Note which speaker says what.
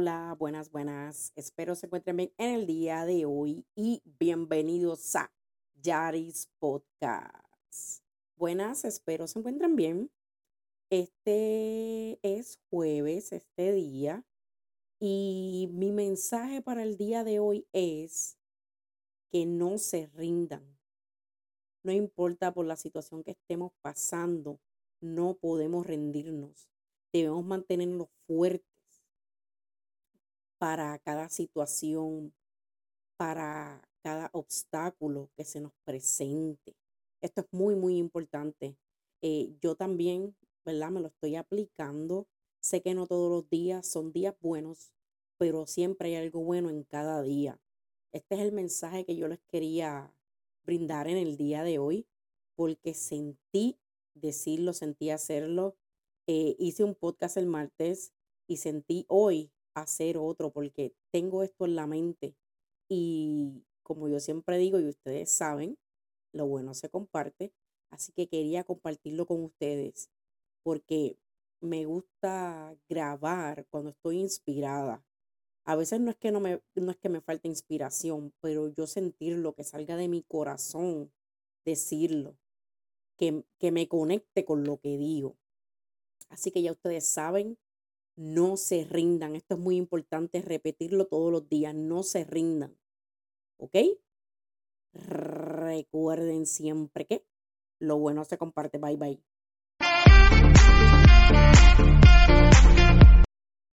Speaker 1: Hola, buenas, buenas. Espero se encuentren bien en el día de hoy y bienvenidos a Yaris Podcast. Buenas, espero se encuentren bien. Este es jueves, este día, y mi mensaje para el día de hoy es que no se rindan. No importa por la situación que estemos pasando, no podemos rendirnos. Debemos mantenernos fuertes para cada situación, para cada obstáculo que se nos presente. Esto es muy, muy importante. Eh, yo también, ¿verdad? Me lo estoy aplicando. Sé que no todos los días son días buenos, pero siempre hay algo bueno en cada día. Este es el mensaje que yo les quería brindar en el día de hoy, porque sentí decirlo, sentí hacerlo. Eh, hice un podcast el martes y sentí hoy hacer otro porque tengo esto en la mente y como yo siempre digo y ustedes saben, lo bueno se comparte, así que quería compartirlo con ustedes porque me gusta grabar cuando estoy inspirada. A veces no es que no me no es que me falte inspiración, pero yo sentir lo que salga de mi corazón, decirlo, que, que me conecte con lo que digo. Así que ya ustedes saben, no se rindan. Esto es muy importante repetirlo todos los días. No se rindan. ¿Ok? Recuerden siempre que lo bueno se comparte. Bye bye.